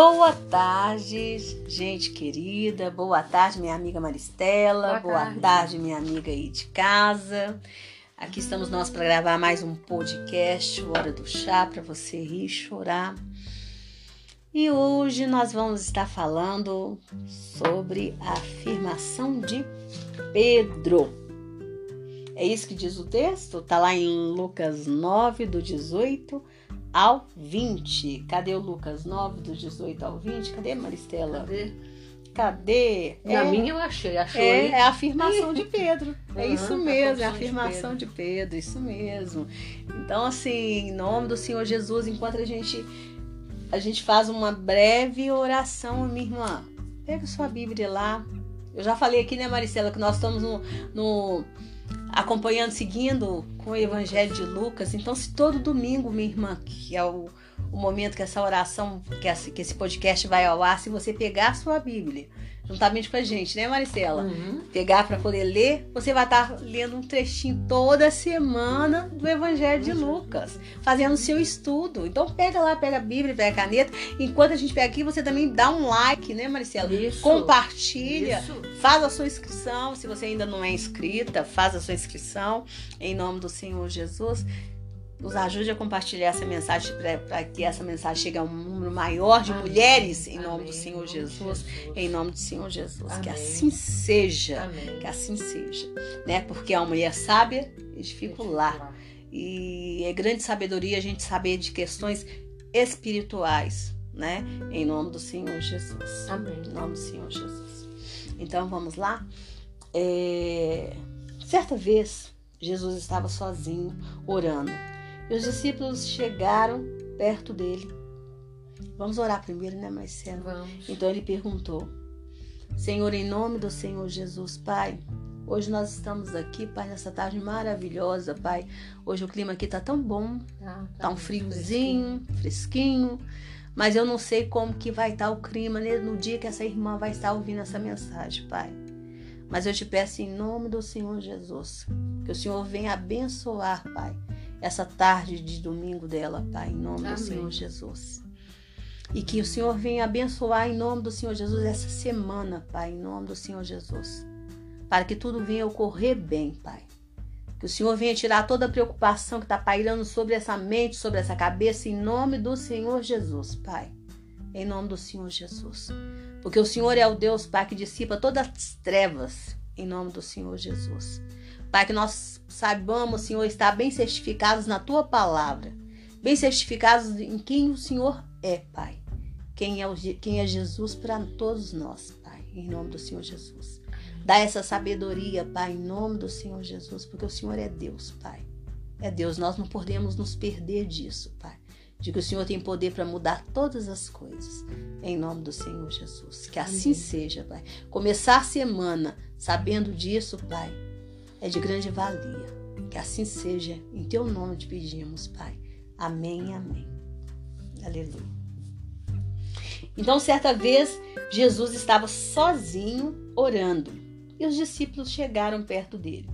Boa tarde, gente querida. Boa tarde, minha amiga Maristela. Boa, Boa tarde. tarde, minha amiga aí de casa. Aqui estamos nós para gravar mais um podcast, Hora do Chá, para você rir e chorar. E hoje nós vamos estar falando sobre a afirmação de Pedro. É isso que diz o texto? Tá lá em Lucas 9, do 18 ao 20. Cadê o Lucas 9, do 18 ao 20? Cadê, Maristela? Cadê? Cadê? Na é, minha eu achei, achou é, é a afirmação de Pedro. É uhum, isso mesmo, é a afirmação de Pedro. de Pedro, isso mesmo. Então, assim, em nome do Senhor Jesus, enquanto a gente a gente faz uma breve oração, minha irmã, pega sua Bíblia lá. Eu já falei aqui, né, Maricela, que nós estamos no, no acompanhando, seguindo com o Evangelho de Lucas. Então, se todo domingo, minha irmã, que é o, o momento que essa oração, que, essa, que esse podcast vai ao ar, se você pegar a sua Bíblia juntamente com a gente, né, Maricela? Uhum. Pegar para poder ler, você vai estar tá lendo um trechinho toda semana do Evangelho de Lucas, fazendo o seu estudo. Então pega lá, pega a Bíblia, pega a caneta. Enquanto a gente pega aqui, você também dá um like, né, Maricela? Isso. Compartilha, Isso. faz a sua inscrição. Se você ainda não é inscrita, faz a sua inscrição em nome do Senhor Jesus nos ajude a compartilhar essa mensagem para que essa mensagem chegue a um número maior de Amém. mulheres em nome Amém. do Senhor Jesus, Jesus, em nome do Senhor Jesus, Amém. que assim seja, que assim seja, né? Porque a mulher sábia edifica o lar. E é grande sabedoria a gente saber de questões espirituais, né? Em nome do Senhor Jesus. Amém. Em nome do Senhor Jesus. Então vamos lá. É... Certa vez Jesus estava sozinho orando e os discípulos chegaram perto dele. Vamos orar primeiro, né, Marcelo? Vamos. Então ele perguntou: Senhor, em nome do Senhor Jesus, Pai, hoje nós estamos aqui, Pai, nessa tarde maravilhosa, Pai. Hoje o clima aqui tá tão bom, ah, tá, tá um friozinho, fresquinho. fresquinho. Mas eu não sei como que vai estar tá o clima né, no dia que essa irmã vai estar ouvindo essa mensagem, Pai. Mas eu te peço em nome do Senhor Jesus, que o Senhor venha abençoar, Pai, essa tarde de domingo dela, Pai, em nome Amém. do Senhor Jesus. E que o Senhor venha abençoar em nome do Senhor Jesus essa semana, Pai, em nome do Senhor Jesus. Para que tudo venha ocorrer bem, Pai. Que o Senhor venha tirar toda a preocupação que está pairando sobre essa mente, sobre essa cabeça, em nome do Senhor Jesus, Pai. Em nome do Senhor Jesus. Porque o Senhor é o Deus, Pai, que dissipa todas as trevas, em nome do Senhor Jesus. Pai, que nós saibamos, Senhor, estar bem certificados na tua palavra, bem certificados em quem o Senhor é, Pai. Quem é, o, quem é Jesus para todos nós, Pai, em nome do Senhor Jesus. Dá essa sabedoria, Pai, em nome do Senhor Jesus, porque o Senhor é Deus, Pai. É Deus, nós não podemos nos perder disso, Pai. De que o Senhor tem poder para mudar todas as coisas. Em nome do Senhor Jesus. Que assim Amém. seja, Pai. Começar a semana sabendo disso, Pai é de grande valia. Que assim seja, em teu nome te pedimos, Pai. Amém, amém. Aleluia. Então, certa vez, Jesus estava sozinho orando e os discípulos chegaram perto dele.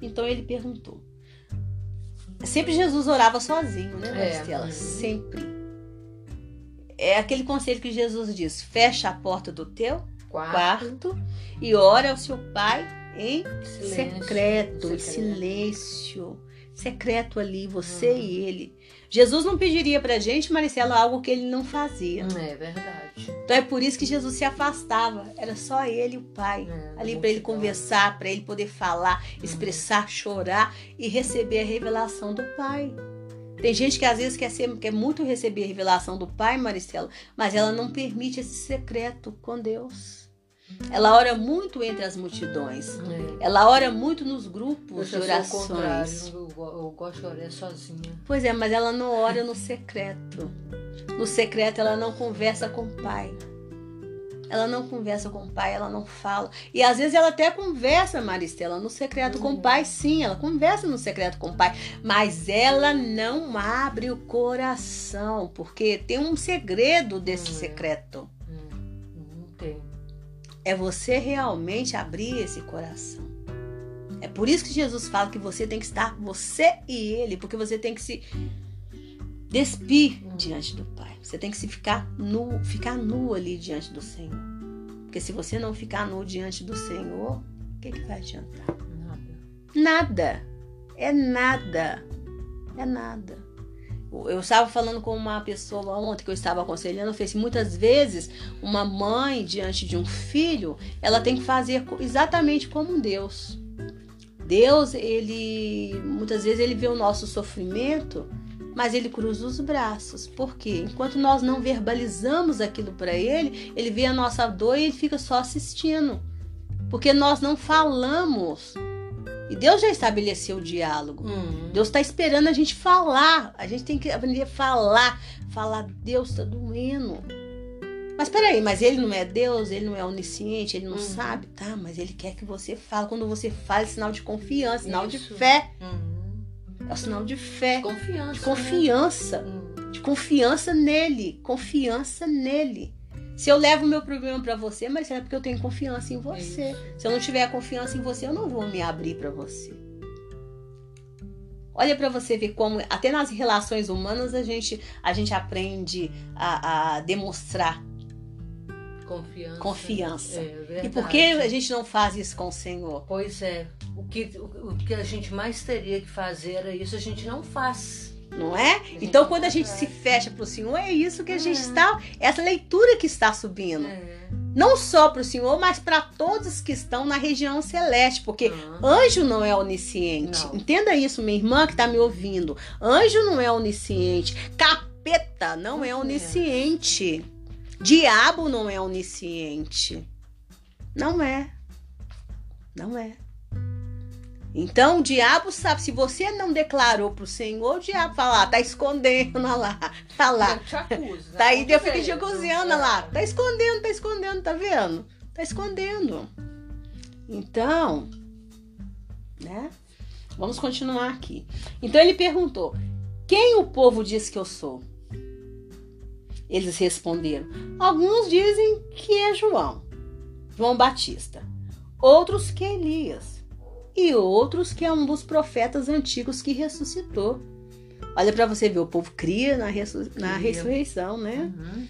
Então ele perguntou. Sempre Jesus orava sozinho, né, Maristela? É. Sempre. É aquele conselho que Jesus diz: fecha a porta do teu quarto, quarto e ora ao seu pai em silêncio, secreto, secreto, silêncio. Secreto ali, você e ele. Jesus não pediria pra gente, Maricela, algo que ele não fazia. É verdade. Então é por isso que Jesus se afastava. Era só ele e o Pai. É, ali para ele conversar, para ele poder falar, uhum. expressar, chorar e receber a revelação do Pai. Tem gente que às vezes quer, ser, quer muito receber a revelação do Pai, Maricela, mas ela não permite esse secreto com Deus. Ela ora muito entre as multidões. É. Ela ora muito nos grupos eu de orações. Eu, eu gosto de orar sozinha. Pois é, mas ela não ora no secreto. No secreto ela não conversa com o pai. Ela não conversa com o pai, ela não fala. E às vezes ela até conversa, Maristela, no secreto com o uhum. pai, sim, ela conversa no secreto com o pai, mas ela não abre o coração, porque tem um segredo desse uhum. secreto. Não tem é você realmente abrir esse coração. É por isso que Jesus fala que você tem que estar, você e ele, porque você tem que se despir diante do Pai. Você tem que se ficar nu, ficar nu ali diante do Senhor. Porque se você não ficar nu diante do Senhor, o que, que vai adiantar? Nada. Nada. É nada. É nada. Eu estava falando com uma pessoa ontem que eu estava aconselhando, falei assim, muitas vezes uma mãe diante de um filho, ela tem que fazer exatamente como Deus. Deus, ele muitas vezes ele vê o nosso sofrimento, mas ele cruza os braços. Por quê? Enquanto nós não verbalizamos aquilo para ele, ele vê a nossa dor e ele fica só assistindo. Porque nós não falamos e Deus já estabeleceu o diálogo. Uhum. Deus está esperando a gente falar. A gente tem que aprender a falar. Falar, Deus está doendo. Mas peraí, mas ele não é Deus, ele não é onisciente, ele não uhum. sabe. Tá, mas ele quer que você fale. Quando você fala, é sinal de confiança, sinal Isso. de fé. Uhum. É o sinal de fé. De confiança. De confiança. Né? De confiança nele. Confiança nele. Se eu levo o meu problema para você, mas é porque eu tenho confiança em você. Isso. Se eu não tiver confiança em você, eu não vou me abrir para você. Olha para você ver como até nas relações humanas a gente a gente aprende a, a demonstrar confiança. confiança. É, e por que a gente não faz isso com o Senhor? Pois é. O que, o, o que a gente mais teria que fazer era isso, a gente não faz não é? Então, quando a gente se fecha para o Senhor, é isso que a gente é. está, essa leitura que está subindo. É. Não só para o Senhor, mas para todos que estão na região celeste, porque anjo não é onisciente. Não. Entenda isso, minha irmã que está me ouvindo. Anjo não é onisciente. Capeta não é onisciente. Diabo não é onisciente. Não é. Não é. Então o diabo sabe, se você não declarou pro Senhor, o diabo fala, ah, tá escondendo lá, tá lá. Te acusa, tá aí, acusando lá, tá escondendo, tá escondendo, tá vendo? Tá escondendo. Então, né? Vamos continuar aqui. Então ele perguntou: Quem o povo diz que eu sou? Eles responderam: Alguns dizem que é João, João Batista. Outros que Elias e outros que é um dos profetas antigos que ressuscitou. Olha para você ver, o povo cria na, ressu na ressurreição, né? Uhum.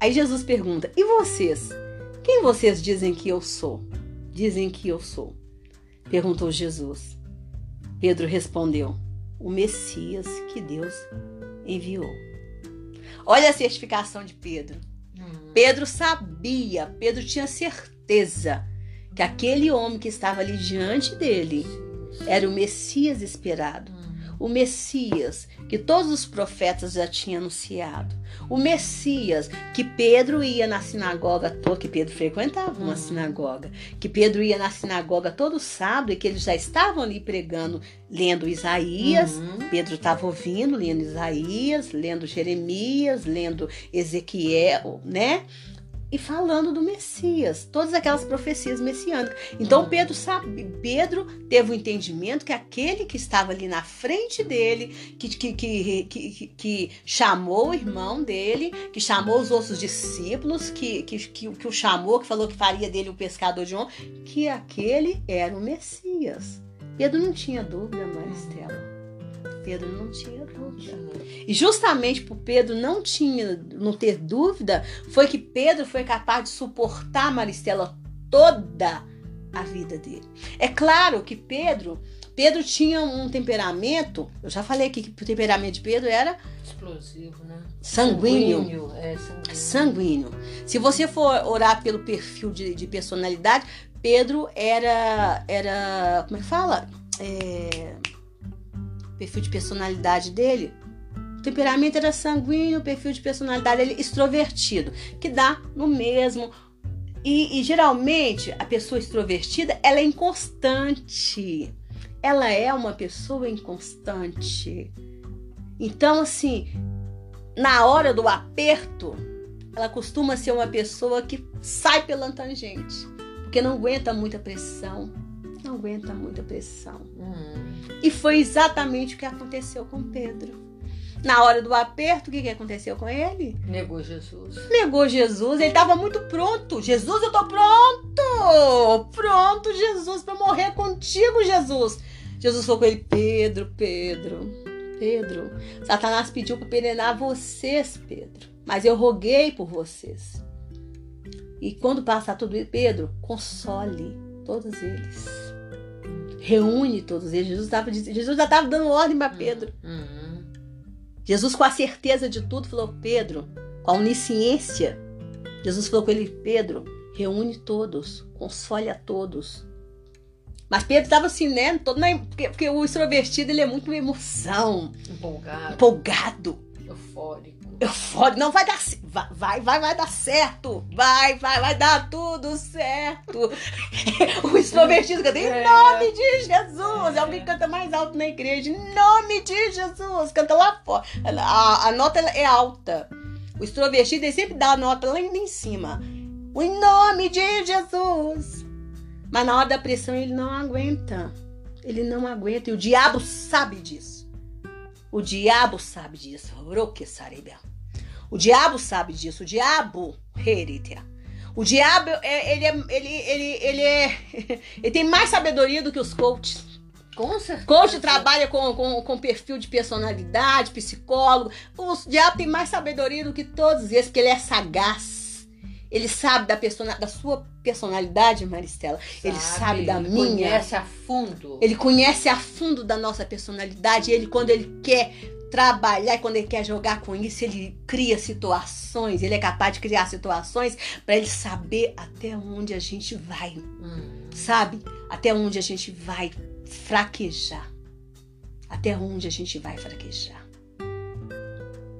Aí Jesus pergunta: E vocês? Quem vocês dizem que eu sou? Dizem que eu sou. Perguntou Jesus. Pedro respondeu: O Messias que Deus enviou. Olha a certificação de Pedro. Uhum. Pedro sabia, Pedro tinha certeza que aquele homem que estava ali diante dele era o Messias esperado. O Messias que todos os profetas já tinham anunciado. O Messias que Pedro ia na sinagoga, que Pedro frequentava uma sinagoga, que Pedro ia na sinagoga todo sábado e que eles já estavam ali pregando, lendo Isaías. Uhum. Pedro estava ouvindo, lendo Isaías, lendo Jeremias, lendo Ezequiel, né? E falando do Messias, todas aquelas profecias messiânicas. Então Pedro sabe, Pedro teve o entendimento que aquele que estava ali na frente dele, que, que, que, que, que chamou o irmão dele, que chamou os outros discípulos, que, que, que, que o chamou, que falou que faria dele o pescador de homem, que aquele era o Messias. Pedro não tinha dúvida, Maristela. Pedro não tinha dúvida. E justamente por Pedro não tinha, não ter dúvida, foi que Pedro foi capaz de suportar Maristela toda a vida dele. É claro que Pedro, Pedro tinha um temperamento, eu já falei aqui que o temperamento de Pedro era explosivo, né? Sanguíneo. Sanguíneo. É, sanguíneo. sanguíneo. Se você for orar pelo perfil de, de personalidade, Pedro era era como é que fala? É, perfil de personalidade dele, o temperamento era sanguíneo, o perfil de personalidade ele extrovertido, que dá no mesmo. E, e geralmente a pessoa extrovertida ela é inconstante. Ela é uma pessoa inconstante. Então, assim, na hora do aperto, ela costuma ser uma pessoa que sai pela tangente, porque não aguenta muita pressão, não aguenta muita pressão. Hum. E foi exatamente o que aconteceu com Pedro. Na hora do aperto, o que, que aconteceu com ele? Negou Jesus. Negou Jesus. Ele estava muito pronto. Jesus, eu tô pronto! Pronto, Jesus, para morrer contigo, Jesus. Jesus falou com ele: Pedro, Pedro, Pedro, Satanás pediu para penenar vocês, Pedro. Mas eu roguei por vocês. E quando passar tudo isso, Pedro, console todos eles. Reúne todos eles. Jesus, tava, Jesus já estava dando ordem para Pedro. Uhum. Jesus, com a certeza de tudo, falou: Pedro, com a onisciência, Jesus falou com ele: Pedro, reúne todos, console a todos. Mas Pedro estava assim, né? Todo na, porque, porque, o extrovertido ele é muito emoção. Empolgado. Empolgado. Eufórico. Eufórico. Não vai dar vai, vai, vai, vai dar certo. Vai, vai, vai dar tudo certo. o extrovertido canta em é. nome de Jesus. É. alguém que canta mais alto na igreja. Em nome de Jesus. Canta lá fora. A, a nota é alta. O extrovertido ele sempre dá a nota lá em cima. Em nome de Jesus. Mas na hora da pressão ele não aguenta. Ele não aguenta. E o diabo sabe disso. O diabo sabe disso. O diabo sabe disso. O diabo, o diabo, é, ele, é, ele, ele, ele, é, ele tem mais sabedoria do que os coaches. Com certeza. Coach trabalha com, com, com perfil de personalidade, psicólogo. O diabo tem mais sabedoria do que todos eles, porque ele é sagaz. Ele sabe da, persona, da sua personalidade, Maristela. Sabe, ele sabe da ele minha. Ele conhece a fundo. Ele conhece a fundo da nossa personalidade. Ele, quando ele quer trabalhar, quando ele quer jogar com isso, ele cria situações. Ele é capaz de criar situações para ele saber até onde a gente vai. Hum. Sabe? Até onde a gente vai fraquejar. Até onde a gente vai fraquejar.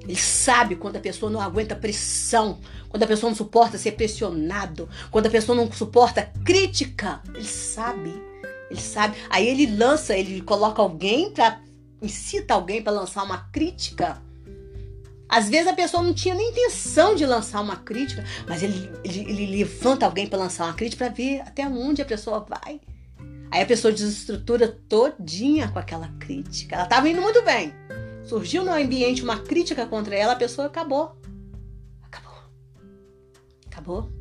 Ele sabe quando a pessoa não aguenta pressão, quando a pessoa não suporta ser pressionado, quando a pessoa não suporta crítica. Ele sabe. Ele sabe. Aí ele lança, ele coloca alguém para incita alguém para lançar uma crítica. Às vezes a pessoa não tinha nem intenção de lançar uma crítica, mas ele, ele, ele levanta alguém para lançar uma crítica para ver até onde a pessoa vai. Aí a pessoa desestrutura todinha com aquela crítica. Ela estava indo muito bem surgiu no ambiente uma crítica contra ela, a pessoa acabou. Acabou. Acabou.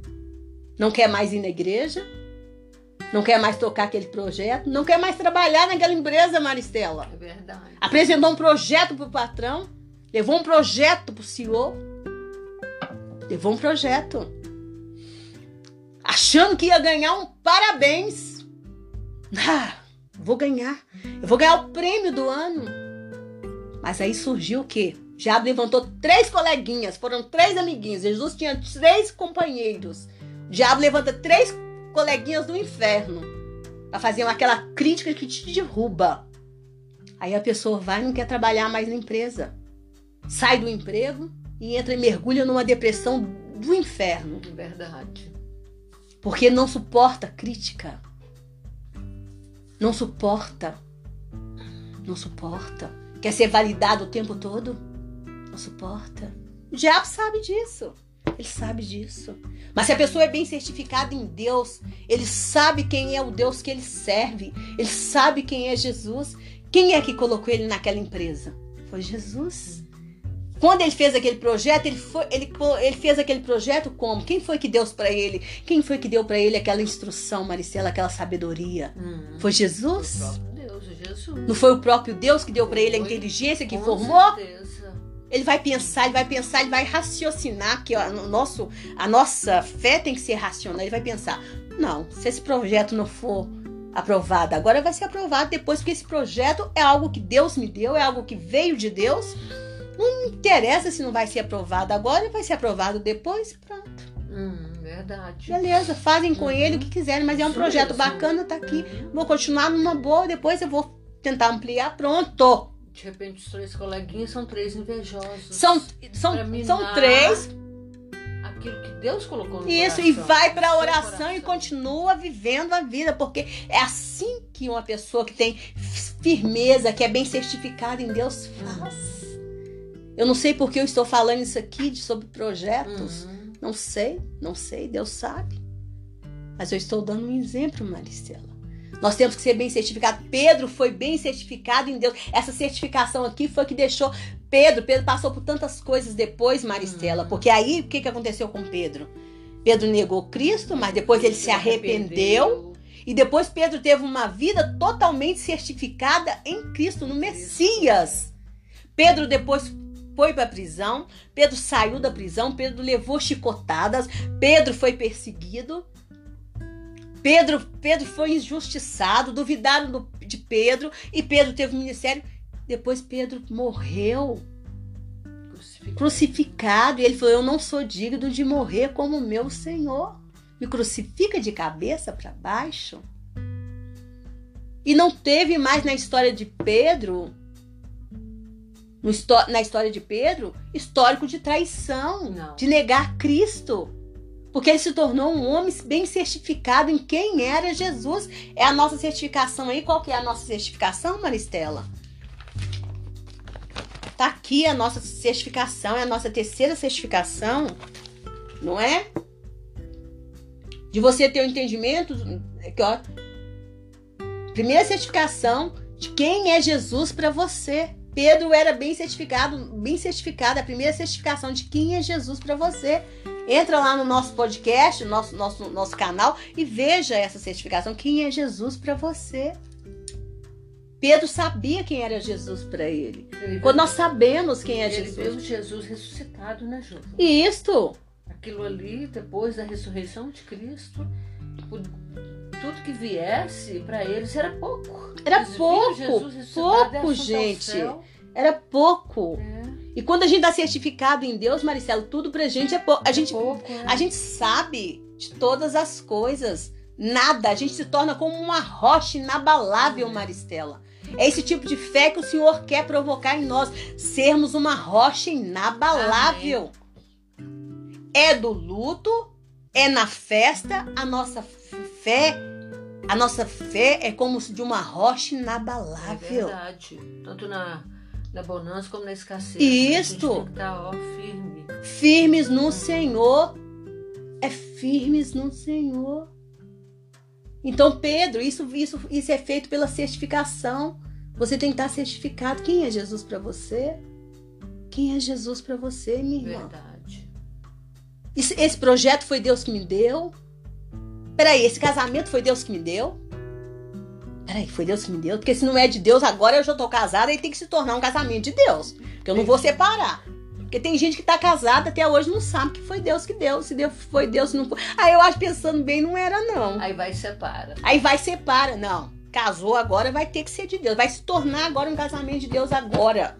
Não quer mais ir na igreja, não quer mais tocar aquele projeto, não quer mais trabalhar naquela empresa, Maristela. É verdade. Apresentou um projeto pro patrão, levou um projeto pro CEO, levou um projeto. Achando que ia ganhar um parabéns. Ah, vou ganhar. Eu vou ganhar o prêmio do ano. Mas aí surgiu o quê? O diabo levantou três coleguinhas, foram três amiguinhos. Jesus tinha três companheiros. O diabo levanta três coleguinhas do inferno para fazer aquela crítica que te derruba. Aí a pessoa vai e não quer trabalhar mais na empresa. Sai do emprego e entra e mergulha numa depressão do inferno. Verdade. Porque não suporta crítica. Não suporta. Não suporta. Quer ser validado o tempo todo? Não suporta. O diabo sabe disso. Ele sabe disso. Mas se a pessoa é bem certificada em Deus, ele sabe quem é o Deus que ele serve. Ele sabe quem é Jesus. Quem é que colocou ele naquela empresa? Foi Jesus. Quando ele fez aquele projeto, ele, foi, ele, ele fez aquele projeto como? Quem foi que deu para ele? Quem foi que deu para ele aquela instrução, Maricela, aquela sabedoria? Hum, foi Jesus? Foi Jesus. Não foi o próprio Deus que deu para ele a inteligência que Com formou? Certeza. Ele vai pensar, ele vai pensar, ele vai raciocinar que no nosso, a nossa fé tem que ser racional. Ele vai pensar: não, se esse projeto não for aprovado, agora vai ser aprovado depois, porque esse projeto é algo que Deus me deu, é algo que veio de Deus. Não interessa se não vai ser aprovado agora, vai ser aprovado depois, pronto. Hum, verdade. Beleza, fazem com uhum. ele o que quiserem, mas é um Isso projeto bacana, tá aqui. Uhum. Vou continuar numa boa, depois eu vou tentar ampliar, pronto. De repente, os três coleguinhas são três invejosos. São, são, são três. Aquilo que Deus colocou no Isso, coração, e vai para a oração e continua vivendo a vida, porque é assim que uma pessoa que tem firmeza, que é bem certificada em Deus, faz. Eu não sei porque eu estou falando isso aqui sobre projetos. Uhum. Não sei, não sei, Deus sabe. Mas eu estou dando um exemplo, Maristela. Nós temos que ser bem certificados. Pedro foi bem certificado em Deus. Essa certificação aqui foi que deixou Pedro. Pedro passou por tantas coisas depois, Maristela. Hum. Porque aí o que, que aconteceu com Pedro? Pedro negou Cristo, mas depois ele se arrependeu. E depois Pedro teve uma vida totalmente certificada em Cristo, no Messias. Pedro depois foi para a prisão, Pedro saiu da prisão, Pedro levou chicotadas, Pedro foi perseguido. Pedro, Pedro foi injustiçado, duvidaram do, de Pedro e Pedro teve um ministério. Depois Pedro morreu crucificado. crucificado e ele falou: Eu não sou digno de morrer como meu Senhor. Me crucifica de cabeça para baixo. E não teve mais na história de Pedro, na história de Pedro, histórico de traição, não. de negar Cristo. Porque ele se tornou um homem bem certificado em quem era Jesus. É a nossa certificação aí. Qual que é a nossa certificação, Maristela? Tá aqui a nossa certificação, é a nossa terceira certificação, não é? De você ter o um entendimento, que ó, primeira certificação de quem é Jesus para você. Pedro era bem certificado, bem certificado, a primeira certificação de quem é Jesus para você. Entra lá no nosso podcast, nosso, nosso, nosso canal e veja essa certificação. Quem é Jesus para você? Pedro sabia quem era Jesus para ele. ele. Quando nós sabemos quem é ele Jesus. Ele viu Jesus ressuscitado, né, Ju? Isto. Aquilo ali, depois da ressurreição de Cristo, tudo que viesse para eles era pouco. Era eles pouco. pouco, gente. Era pouco. É. E quando a gente dá certificado em Deus, Maricelo, tudo pra gente é pouco. A é gente, pouco, é. a gente sabe de todas as coisas. Nada. A gente se torna como uma rocha inabalável, Maristela. É esse tipo de fé que o Senhor quer provocar em nós. Sermos uma rocha inabalável. Amém. É do luto, é na festa, a nossa fé. A nossa fé é como de uma rocha inabalável. É verdade. Tanto na na bonança como na escassez. Isto. Tá, ó, firme. Firmes no Senhor. É firmes no Senhor. Então, Pedro, isso, isso, isso é feito pela certificação. Você tem que estar certificado. Quem é Jesus para você? Quem é Jesus para você, minha irmã? Verdade. Esse, esse projeto foi Deus que me deu? Peraí, esse casamento foi Deus que me deu? Peraí, foi Deus que me deu? Porque se não é de Deus, agora eu já tô casada e tem que se tornar um casamento de Deus. Porque eu não vou separar. Porque tem gente que tá casada até hoje não sabe que foi Deus que deu. Se Deus foi Deus, não foi. Aí eu acho pensando bem, não era, não. Aí vai e separa. Aí vai e separa. Não. Casou agora, vai ter que ser de Deus. Vai se tornar agora um casamento de Deus agora.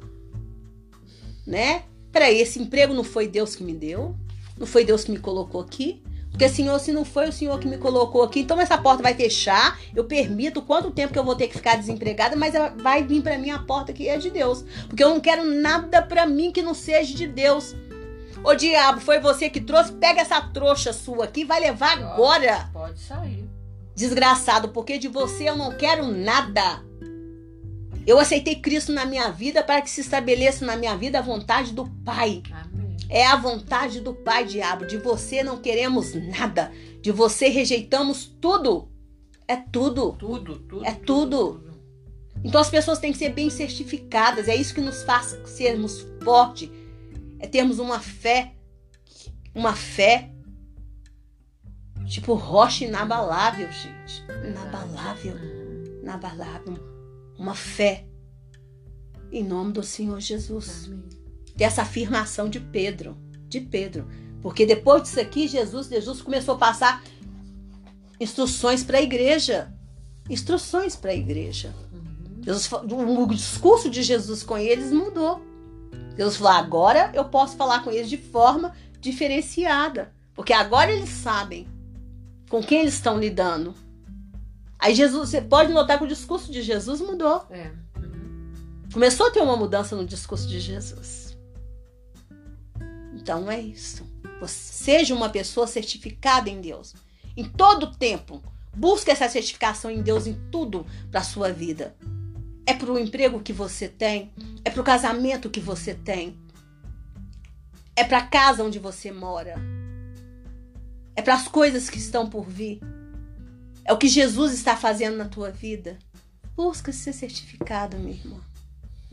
Né? Peraí, esse emprego não foi Deus que me deu? Não foi Deus que me colocou aqui? Porque, Senhor, se não foi o Senhor que me colocou aqui, então essa porta vai fechar. Eu permito quanto tempo que eu vou ter que ficar desempregada, mas vai vir para mim a porta que é de Deus. Porque eu não quero nada para mim que não seja de Deus. Ô diabo, foi você que trouxe? Pega essa trouxa sua aqui, vai levar agora. Pode sair. Desgraçado, porque de você eu não quero nada. Eu aceitei Cristo na minha vida para que se estabeleça na minha vida a vontade do Pai. Amém. É a vontade do Pai, diabo. De você não queremos nada. De você rejeitamos tudo. É tudo. Tudo, tudo. É tudo. tudo. Então as pessoas têm que ser bem certificadas. É isso que nos faz sermos fortes. É termos uma fé. Uma fé. Tipo rocha inabalável, gente. Inabalável. Inabalável. Uma fé. Em nome do Senhor Jesus. Amém dessa afirmação de Pedro, de Pedro. Porque depois disso aqui, Jesus, Jesus começou a passar instruções para a igreja. Instruções para a igreja. Jesus, o discurso de Jesus com eles mudou. Jesus falou: agora eu posso falar com eles de forma diferenciada. Porque agora eles sabem com quem eles estão lidando. Aí Jesus, você pode notar que o discurso de Jesus mudou. É. Uhum. Começou a ter uma mudança no discurso de Jesus. Então é isso. Seja uma pessoa certificada em Deus. Em todo tempo. Busque essa certificação em Deus em tudo para a sua vida. É para o emprego que você tem, é para o casamento que você tem, é para a casa onde você mora, é para as coisas que estão por vir, é o que Jesus está fazendo na tua vida. Busca ser certificado, minha irmã.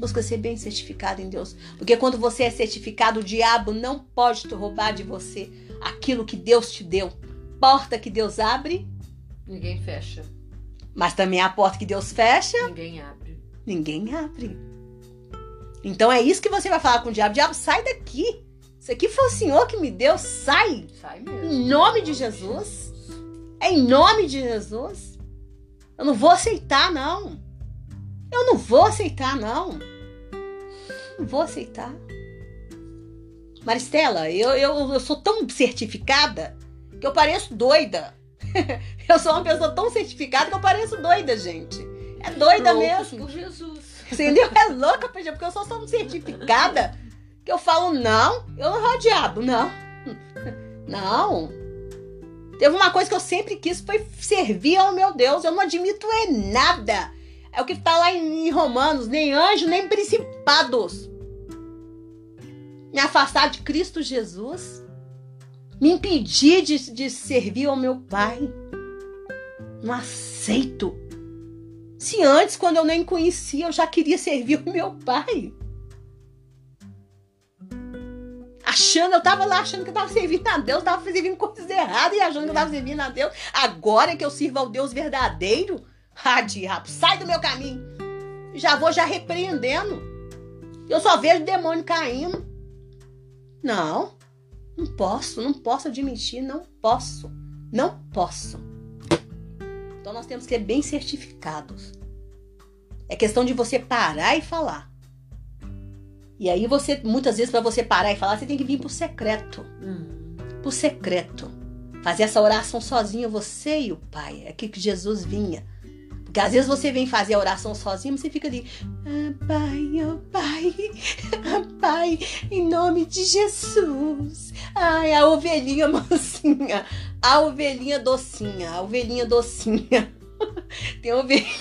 Busca ser bem certificado em Deus. Porque quando você é certificado, o diabo não pode te roubar de você aquilo que Deus te deu. Porta que Deus abre, ninguém fecha. Mas também a porta que Deus fecha, ninguém abre. Ninguém abre. Então é isso que você vai falar com o diabo. Diabo, sai daqui. Isso aqui foi o Senhor que me deu. Sai. Sai mesmo. Em nome de Jesus. É em nome de Jesus. Eu não vou aceitar, não. Eu não vou aceitar, não. Não vou aceitar. Maristela, eu, eu, eu sou tão certificada que eu pareço doida. eu sou uma pessoa tão certificada que eu pareço doida, gente. É doida Loucos mesmo. por Jesus. Entendeu? É louca, porque eu sou tão certificada que eu falo, não, eu não diabo, não. Não. Teve uma coisa que eu sempre quis, foi servir ao meu Deus. Eu não admito é nada. É o que está lá em Romanos, nem anjo, nem principados. Me afastar de Cristo Jesus. Me impedir de, de servir ao meu Pai. Não aceito. Se antes, quando eu nem conhecia, eu já queria servir o meu Pai. Achando, eu tava lá achando que eu tava servindo a Deus, tava servindo coisas erradas e achando que eu tava servindo a Deus. Agora que eu sirvo ao Deus verdadeiro, ah, diabo, sai do meu caminho. Já vou já repreendendo. Eu só vejo demônio caindo. Não, não posso, não posso admitir, não posso, não posso. Então nós temos que ser bem certificados. É questão de você parar e falar. E aí você, muitas vezes, para você parar e falar, você tem que vir pro secreto. Hum. Pro secreto. Fazer essa oração sozinho, você e o Pai. É aqui que Jesus vinha. Porque às vezes você vem fazer a oração sozinho, você fica ali, ah, Pai, oh Pai, ah, Pai, em nome de Jesus. Ai, a ovelhinha mansinha, a ovelhinha docinha, a ovelhinha docinha. Tem ovelhinha.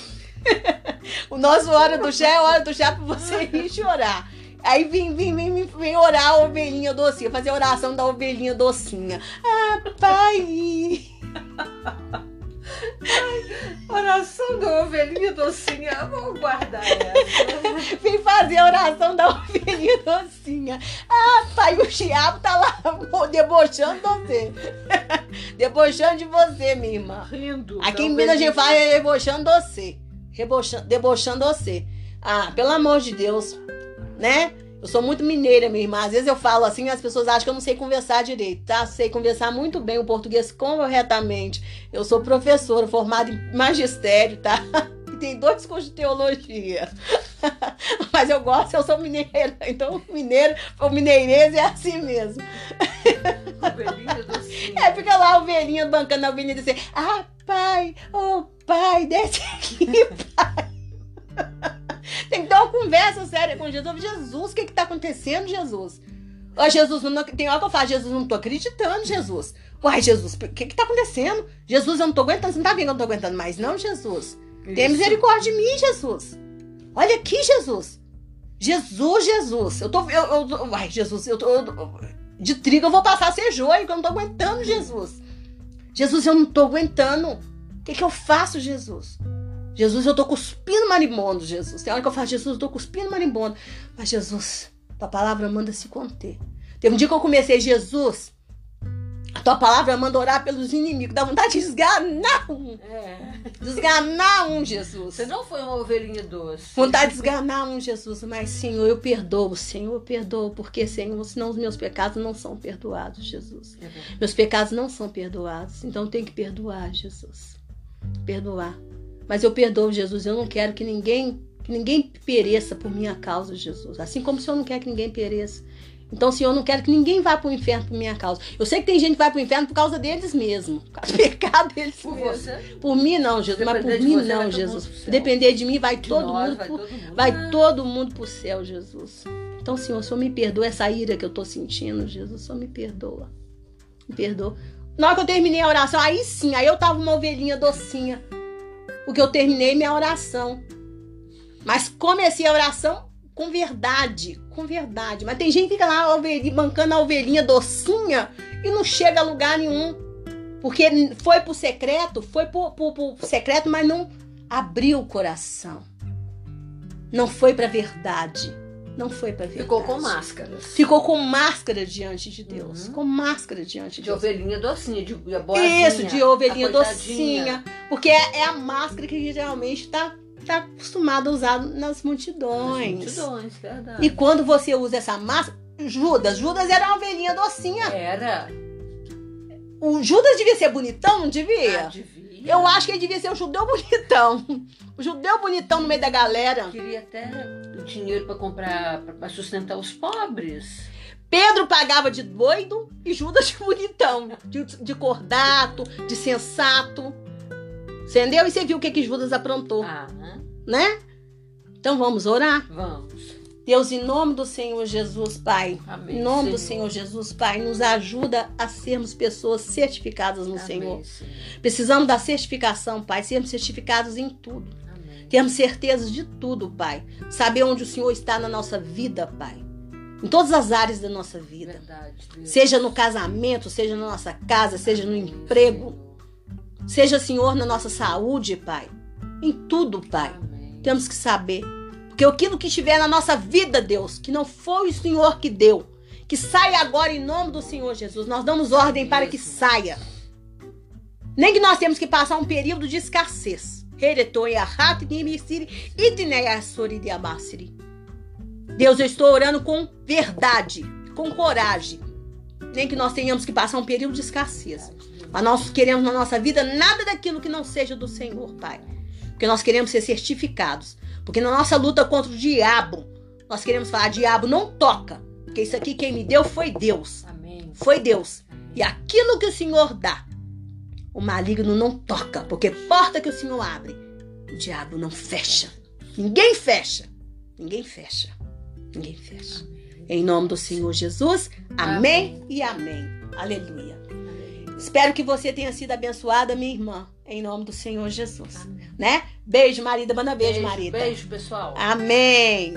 o nosso hora do chá é hora do chá pra você ir chorar. Aí vem, vem, vem, vem, vem orar a ovelhinha docinha, fazer a oração da ovelhinha docinha. Ah, pai! Oração da ovelhinha docinha. Vou guardar essa. Vem fazer a oração da ovelhinha docinha. Ah, pai, o diabo tá lá debochando de você. debochando de você, minha irmã. Rindo. Aqui em Minas a gente fala é debochando de você. Debochando de você. Ah, pelo amor de Deus, né? Eu sou muito mineira, minha irmã. Às vezes eu falo assim, as pessoas acham que eu não sei conversar direito, tá? Sei conversar muito bem o português corretamente. Eu sou professora, formada em magistério, tá? E tem dois cursos de teologia. Mas eu gosto, eu sou mineira. Então, mineiro, o mineirês é assim mesmo. É, fica lá a ovelhinha bancando a ovelhinha dizendo, ah, pai, oh, pai, desce aqui, pai. Conversa séria com Jesus. Jesus, o que que tá acontecendo, Jesus? Ó, Jesus, não, tem hora que eu falo, Jesus, não tô acreditando, Jesus. Uai, Jesus, o que que tá acontecendo? Jesus, eu não tô aguentando, você não tá vendo que eu não tô aguentando mais, não, Jesus? Tem Isso. misericórdia de mim, Jesus. Olha aqui, Jesus. Jesus, Jesus. Eu tô. Eu, eu, eu- ai, Jesus, eu tô. eu- de trigo eu vou passar a ser joio, que eu não tô aguentando, Jesus. Jesus, eu não tô aguentando. O que, que eu faço, Jesus? Jesus, eu tô cuspindo marimbondo, Jesus. Tem hora que eu falo, Jesus, eu tô cuspindo marimbondo. Mas, Jesus, tua palavra manda se conter. Teve um dia que eu comecei, Jesus, a tua palavra manda orar pelos inimigos. Dá vontade de esganar um. É. Desganar um, Jesus. Você não foi uma ovelhinha doce. Vontade de esganar um, Jesus. Mas, Senhor, eu perdoo. Senhor, eu perdoo. Porque, Senhor, senão os meus pecados não são perdoados, Jesus. É. Meus pecados não são perdoados. Então, eu tenho que perdoar, Jesus. Perdoar. Mas eu perdoo, Jesus. Eu não quero que ninguém, que ninguém pereça por minha causa, Jesus. Assim como o Senhor não quer que ninguém pereça. Então, Senhor, eu não quero que ninguém vá para o inferno por minha causa. Eu sei que tem gente que vai para o inferno por causa deles mesmo. Por causa do pecado deles Por mesmo. você, Por mim não, Jesus, mas por mim não, Jesus. Depender de mim, vai de todo nós, mundo vai pro- todo mundo. vai todo mundo pro céu, Jesus. Então, Senhor, o Senhor me perdoa essa ira que eu tô sentindo, Jesus. O Senhor me perdoa. Me perdoa. Na hora que eu terminei a oração, aí sim, aí eu tava uma ovelhinha docinha. Porque eu terminei minha oração. Mas comecei a oração com verdade, com verdade. Mas tem gente que fica lá ovelhinha, bancando a ovelhinha docinha e não chega a lugar nenhum. Porque foi pro secreto, foi pro, pro, pro secreto, mas não abriu o coração. Não foi pra verdade. Não foi pra verdade. Ficou com máscaras. Ficou com máscara diante de Deus. Uhum. Com máscara diante de De Deus. ovelhinha docinha, de boazinha. Isso, de ovelhinha docinha. Porque é, é a máscara que geralmente tá, está acostumado a usar nas multidões. Nas multidões, verdade. E quando você usa essa máscara, Judas, Judas era uma ovelhinha docinha. Era. O Judas devia ser bonitão, não devia? Ah, devia. Eu acho que ele devia ser um judeu bonitão. O judeu bonitão no meio da galera. Queria até dinheiro para comprar, para sustentar os pobres. Pedro pagava de doido e Judas de bonitão, de, de cordato, de sensato. Entendeu? E você viu o que, que Judas aprontou. Ah, né? Então vamos orar? Vamos. Deus, em nome do Senhor Jesus, Pai. Amém, em nome Senhor. do Senhor Jesus, Pai, nos ajuda a sermos pessoas certificadas no Amém, Senhor. Senhor. Precisamos da certificação, Pai, sermos certificados em tudo. Amém. Termos certeza de tudo, Pai. Saber onde o Senhor está na nossa vida, Pai. Em todas as áreas da nossa vida. Verdade. Seja no casamento, seja na nossa casa, seja no emprego. Seja, Senhor, na nossa saúde, Pai. Em tudo, Pai. Amém. Temos que saber. Porque aquilo que estiver na nossa vida, Deus, que não foi o Senhor que deu, que saia agora em nome do Senhor Jesus. Nós damos ordem para que saia. Nem que nós temos que passar um período de escassez. Deus, eu estou orando com verdade, com coragem. Nem que nós tenhamos que passar um período de escassez. Mas nós queremos na nossa vida nada daquilo que não seja do Senhor, Pai. Porque nós queremos ser certificados. Porque na nossa luta contra o diabo, nós queremos falar: diabo, não toca. Porque isso aqui quem me deu foi Deus. Amém. Foi Deus. E aquilo que o Senhor dá, o maligno não toca. Porque porta que o Senhor abre, o diabo não fecha. Ninguém fecha. Ninguém fecha. Ninguém fecha. Em nome do Senhor Jesus, amém, e amém. Aleluia. Espero que você tenha sido abençoada, minha irmã, em nome do Senhor Jesus. Amém. Né? Beijo, marida. Manda beijo, marida. Beijo, pessoal. Amém.